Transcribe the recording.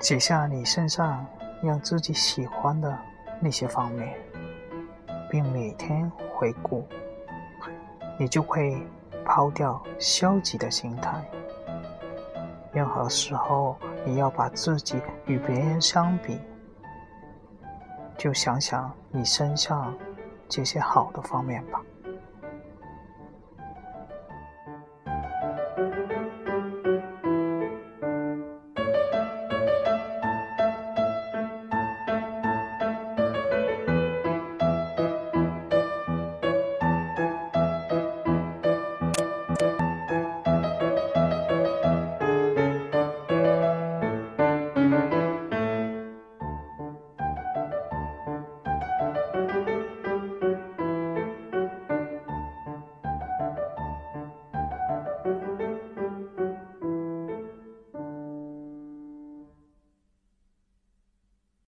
写下你身上让自己喜欢的那些方面并每天回顾你就会抛掉消极的心态。任何时候你要把自己与别人相比就想想你身上这些好的方面吧。